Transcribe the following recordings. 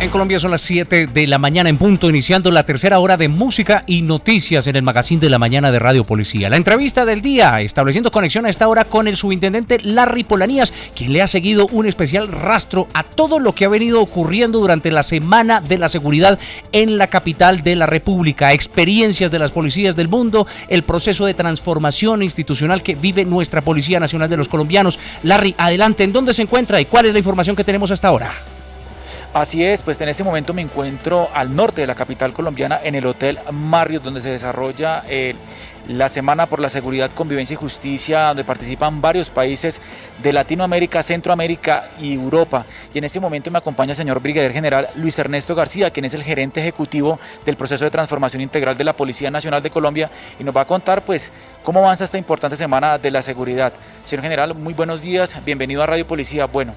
En Colombia son las 7 de la mañana en punto, iniciando la tercera hora de música y noticias en el magazine de la mañana de Radio Policía. La entrevista del día, estableciendo conexión a esta hora con el subintendente Larry Polanías, quien le ha seguido un especial rastro a todo lo que ha venido ocurriendo durante la Semana de la Seguridad en la capital de la República, experiencias de las policías del mundo, el proceso de transformación institucional que vive nuestra Policía Nacional de los Colombianos. Larry, adelante, ¿en dónde se encuentra y cuál es la información que tenemos hasta ahora? Así es, pues en este momento me encuentro al norte de la capital colombiana en el Hotel Marriott, donde se desarrolla eh, la Semana por la Seguridad, Convivencia y Justicia, donde participan varios países de Latinoamérica, Centroamérica y Europa. Y en este momento me acompaña el señor Brigadier General Luis Ernesto García, quien es el gerente ejecutivo del proceso de transformación integral de la Policía Nacional de Colombia y nos va a contar pues cómo avanza esta importante Semana de la Seguridad. Señor General, muy buenos días, bienvenido a Radio Policía. Bueno,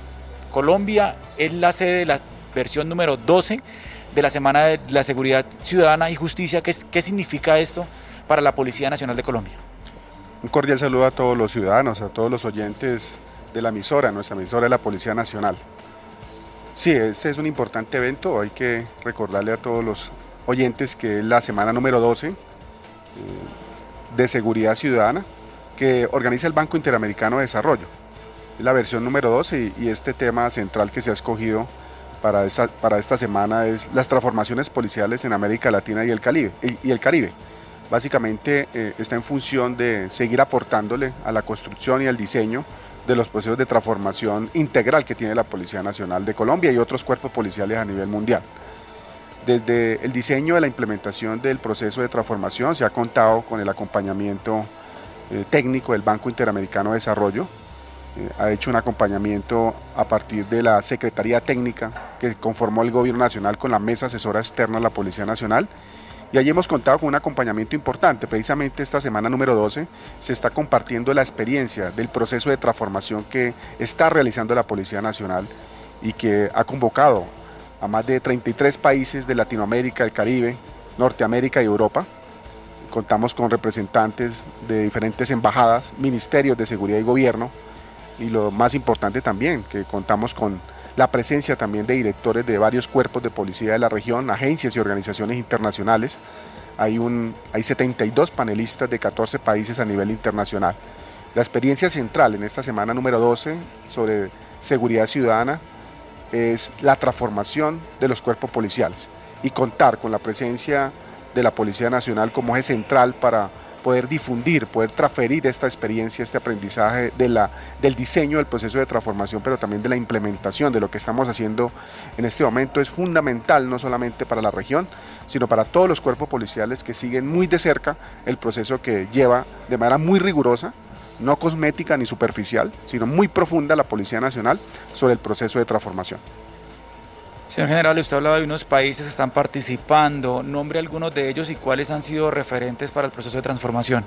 Colombia es la sede de la versión número 12 de la Semana de la Seguridad Ciudadana y Justicia. ¿Qué, significa esto para la Policía Nacional de Colombia? Un cordial saludo a todos los ciudadanos, a todos los oyentes de la emisora, nuestra emisora de la Policía Nacional. Sí, ese es un importante evento, hay que recordarle a todos los oyentes que es la semana número 12 eh, de Seguridad Ciudadana que organiza el Banco Interamericano de Desarrollo. Es la versión número 12 y, y este tema central que se ha escogido para esta, para esta semana es las transformaciones policiales en América Latina y el Caribe. Y, el Caribe. Básicamente eh, está en función de seguir aportándole a la construcción y al diseño de los procesos de transformación integral que tiene la Policía Nacional de Colombia y otros cuerpos policiales a nivel mundial. Desde el diseño de la implementación del proceso de transformación se ha contado con el acompañamiento eh, técnico del Banco Interamericano de Desarrollo, ha hecho un acompañamiento a partir de la Secretaría Técnica que conformó el Gobierno Nacional con la Mesa Asesora Externa de la Policía Nacional. Y allí hemos contado con un acompañamiento importante. Precisamente esta semana número 12 se está compartiendo la experiencia del proceso de transformación que está realizando la Policía Nacional y que ha convocado a más de 33 países de Latinoamérica, el Caribe, Norteamérica y Europa. Contamos con representantes de diferentes embajadas, ministerios de seguridad y gobierno, y lo más importante también, que contamos con la presencia también de directores de varios cuerpos de policía de la región, agencias y organizaciones internacionales. Hay, un, hay 72 panelistas de 14 países a nivel internacional. La experiencia central en esta semana número 12 sobre seguridad ciudadana es la transformación de los cuerpos policiales y contar con la presencia de la Policía Nacional como eje central para poder difundir, poder transferir esta experiencia, este aprendizaje de la, del diseño del proceso de transformación, pero también de la implementación de lo que estamos haciendo en este momento es fundamental no solamente para la región, sino para todos los cuerpos policiales que siguen muy de cerca el proceso que lleva de manera muy rigurosa no cosmética ni superficial, sino muy profunda la Policía Nacional sobre el proceso de transformación. Señor general, usted hablaba de unos países que están participando. Nombre algunos de ellos y cuáles han sido referentes para el proceso de transformación.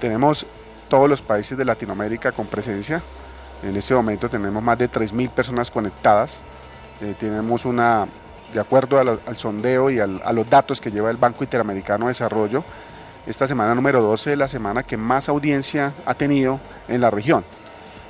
Tenemos todos los países de Latinoamérica con presencia. En este momento tenemos más de 3.000 personas conectadas. Eh, tenemos una, de acuerdo al, sondeo y a los datos que lleva el Banco Interamericano de Desarrollo, esta semana número 12 es la semana que más audiencia ha tenido en la región,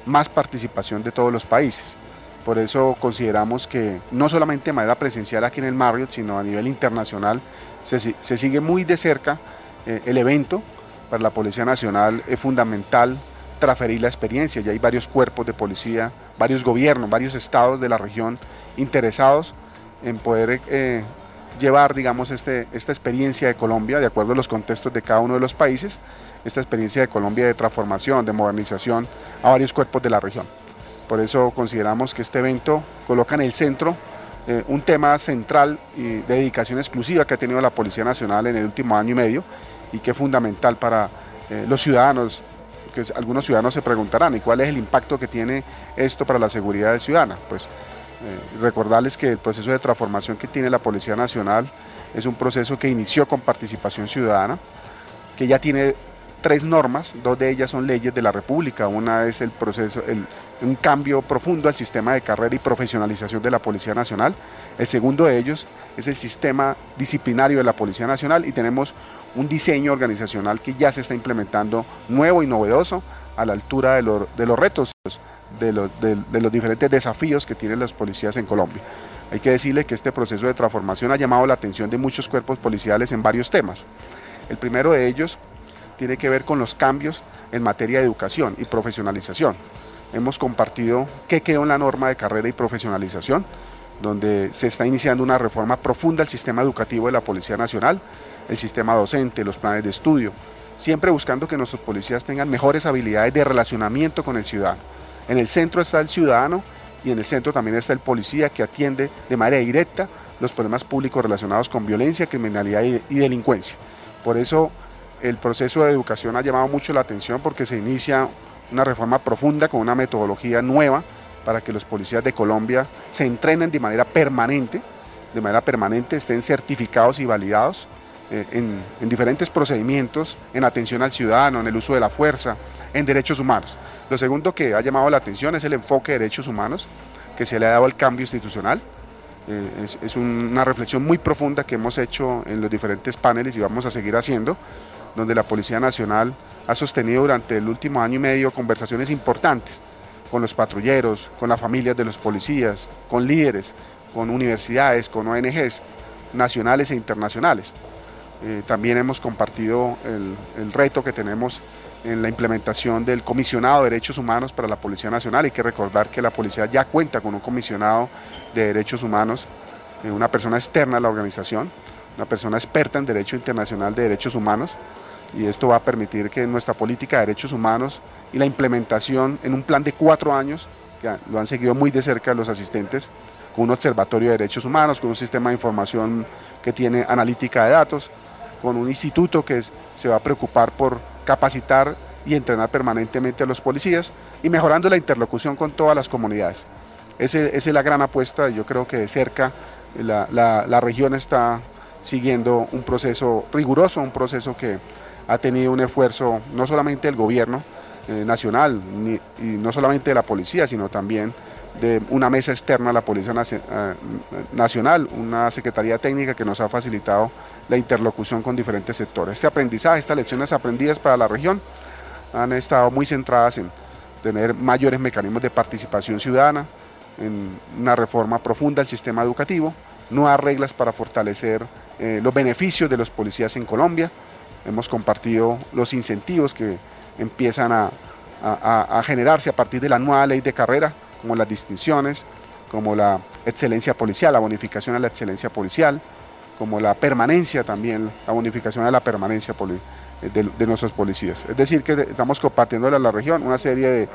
más participación de todos los países. Por eso consideramos que no solamente de manera presencial aquí en el Marriott, sino a nivel internacional, se, se sigue muy de cerca eh, el evento. Para la Policía Nacional es fundamental transferir la experiencia. Ya hay varios cuerpos de policía, varios gobiernos, varios estados de la región interesados en poder eh, llevar, digamos, este, esta experiencia de Colombia, de acuerdo a los contextos de cada uno de los países, esta experiencia de Colombia de transformación, de modernización a varios cuerpos de la región. Por eso consideramos que este evento coloca en el centro eh, un tema central y de dedicación exclusiva que ha tenido la Policía Nacional en el último año y medio y que es fundamental para eh, los ciudadanos, que algunos ciudadanos se preguntarán, ¿y cuál es el impacto que tiene esto para la seguridad ciudadana? Pues eh, recordarles que el proceso de transformación que tiene la Policía Nacional es un proceso que inició con participación ciudadana, que ya tiene tres normas, dos de ellas son leyes de la República, una es el proceso, el, un cambio profundo al sistema de carrera y profesionalización de la Policía Nacional, el segundo de ellos es el sistema disciplinario de la Policía Nacional y tenemos un diseño organizacional que ya se está implementando nuevo y novedoso a la altura de, lo, de los retos de los, de los diferentes desafíos que tienen los policías en Colombia. Hay que decirle que este proceso de transformación ha llamado la atención de muchos cuerpos policiales en varios temas. El primero de ellos tiene que ver con los cambios en materia de educación y profesionalización. Hemos compartido qué quedó en la norma de carrera y profesionalización, donde se está iniciando una reforma profunda al sistema educativo de la Policía Nacional, el sistema docente, los planes de estudio, siempre buscando que nuestros policías tengan mejores habilidades de relacionamiento con el ciudadano. En el centro está el ciudadano y en el centro también está el policía que atiende de manera directa los problemas públicos relacionados con violencia, criminalidad y delincuencia. Por eso el proceso de educación ha llamado mucho la atención porque se inicia una reforma profunda con una metodología nueva para que los policías de Colombia se entrenen de manera permanente, de manera permanente estén certificados y validados eh, en, en, diferentes procedimientos, en atención al ciudadano, en el uso de la fuerza, en derechos humanos. Lo segundo que ha llamado la atención es el enfoque de derechos humanos que se le ha dado al cambio institucional. Eh, es, una reflexión muy profunda que hemos hecho en los diferentes paneles y vamos a seguir haciendo, donde la Policía Nacional ha sostenido durante el último año y medio conversaciones importantes con los patrulleros, con las familias de los policías, con líderes, con universidades, con ONGs nacionales e internacionales. Eh, también hemos compartido el reto que tenemos en la implementación del comisionado de derechos humanos para la Policía Nacional. Hay que recordar que la policía ya cuenta con un comisionado de derechos humanos, eh, una persona externa a la organización, una persona experta en derecho internacional de derechos humanos y esto va a permitir que nuestra política de derechos humanos y la implementación en un plan de cuatro años, que lo han seguido muy de cerca los asistentes, con un observatorio de derechos humanos, con un sistema de información que tiene analítica de datos, con un instituto que se va a preocupar por capacitar y entrenar permanentemente a los policías y mejorando la interlocución con todas las comunidades. esa es la gran apuesta, yo creo que de cerca la, región está siguiendo un proceso riguroso, un proceso que ha tenido un esfuerzo no solamente del gobierno eh, nacional y no solamente de la policía, sino también de una mesa externa a la Policía eh, Nacional, una Secretaría Técnica que nos ha facilitado la interlocución con diferentes sectores. Este aprendizaje, estas lecciones aprendidas para la región han estado muy centradas en tener mayores mecanismos de participación ciudadana, en una reforma profunda del sistema educativo, nuevas reglas para fortalecer eh, los beneficios de los policías en Colombia. Hemos compartido los incentivos que empiezan a, a generarse a partir de la nueva ley de carrera, como las distinciones, como la excelencia policial, la bonificación a la excelencia policial, como la permanencia también, la bonificación de la permanencia de, nuestros policías. Es decir, que estamos compartiendo a la región una serie de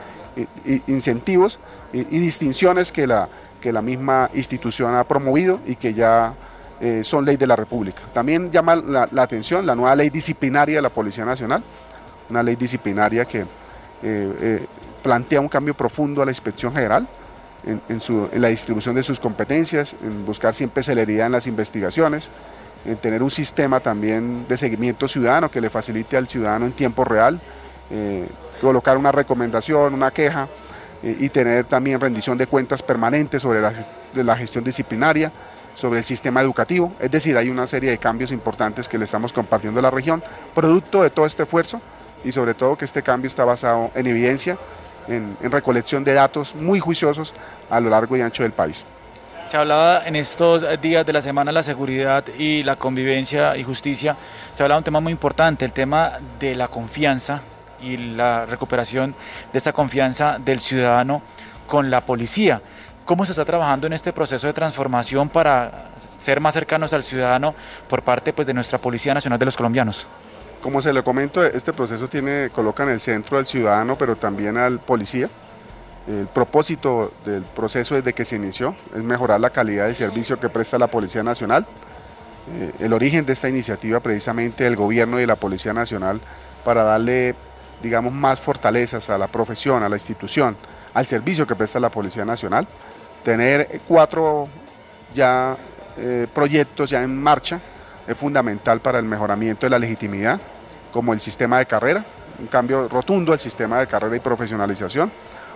incentivos y, distinciones que la, que la misma institución ha promovido y que ya eh, son ley de la República. También llama la, atención la nueva ley disciplinaria de la Policía Nacional, una ley disciplinaria que eh, plantea un cambio profundo a la inspección general en, la distribución de sus competencias, en buscar siempre celeridad en las investigaciones, en tener un sistema también de seguimiento ciudadano que le facilite al ciudadano en tiempo real, eh, colocar una recomendación, una queja eh, y tener también rendición de cuentas permanentes sobre la gestión disciplinaria, sobre el sistema educativo. Es decir, hay una serie de cambios importantes que le estamos compartiendo a la región, producto de todo este esfuerzo y sobre todo que este cambio está basado en evidencia, en, recolección de datos muy juiciosos a lo largo y ancho del país. Se hablaba en estos días de la semana la seguridad y la convivencia y justicia, se hablaba de un tema muy importante, el tema de la confianza y la recuperación de esta confianza del ciudadano con la policía. ¿Cómo se está trabajando en este proceso de transformación para ser más cercanos al ciudadano por parte pues, de nuestra Policía Nacional de los Colombianos? Como se le comento, este proceso tiene, coloca en el centro al ciudadano, pero también al policía. El propósito del proceso desde que se inició es mejorar la calidad del servicio que presta la Policía Nacional. Eh, el origen de esta iniciativa precisamente del gobierno y de la Policía Nacional para darle, digamos, más fortalezas a la profesión, a la institución, al servicio que presta la Policía Nacional. Tener cuatro ya eh, proyectos ya en marcha es fundamental para el mejoramiento de la legitimidad, como el sistema de carrera, un cambio rotundo al sistema de carrera y profesionalización,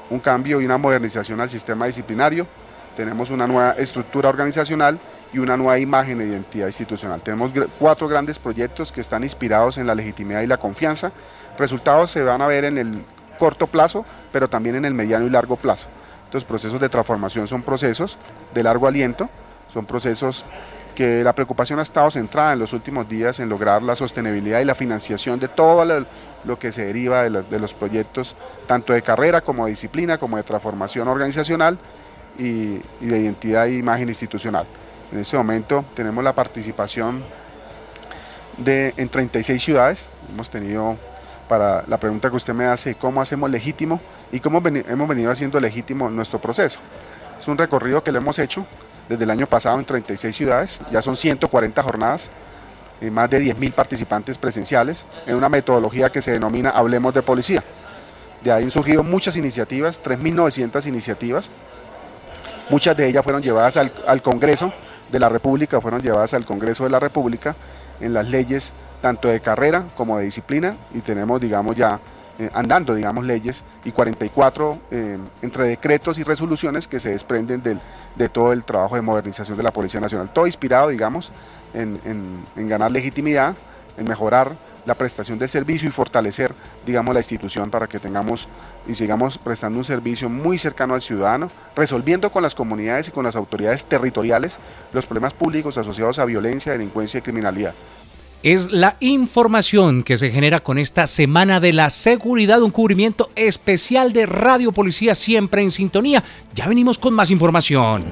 un cambio y una modernización al sistema disciplinario, tenemos una nueva estructura organizacional y una nueva imagen e identidad institucional. Tenemos cuatro grandes proyectos que están inspirados en la legitimidad y la confianza. Resultados se van a ver en el corto plazo, pero también en el mediano y largo plazo. Estos procesos de transformación son procesos de largo aliento, son procesos que la preocupación ha estado centrada en los últimos días en lograr la sostenibilidad y la financiación de todo lo, que se deriva de los, proyectos, tanto de carrera como de disciplina, como de transformación organizacional y, de identidad e imagen institucional. En este momento tenemos la participación de, en 36 ciudades, hemos tenido para la pregunta que usted me hace, cómo hacemos legítimo y cómo hemos venido haciendo legítimo nuestro proceso. Es un recorrido que le hemos hecho desde el año pasado en 36 ciudades, ya son 140 jornadas, y más de 10.000 participantes presenciales, en una metodología que se denomina Hablemos de Policía. De ahí han surgido muchas iniciativas, 3.900 iniciativas, muchas de ellas fueron llevadas al, al Congreso de la República, fueron llevadas al Congreso de la República en las leyes tanto de carrera como de disciplina y tenemos, digamos, ya eh, andando, digamos, leyes y 44 eh, entre decretos y resoluciones que se desprenden del, de todo el trabajo de modernización de la Policía Nacional. Todo inspirado, digamos, en, en, ganar legitimidad, en mejorar la prestación del servicio y fortalecer, digamos, la institución para que tengamos y sigamos prestando un servicio muy cercano al ciudadano, resolviendo con las comunidades y con las autoridades territoriales los problemas públicos asociados a violencia, delincuencia y criminalidad es la información que se genera con esta Semana de la Seguridad, un cubrimiento especial de Radio Policía siempre en sintonía. Ya venimos con más información.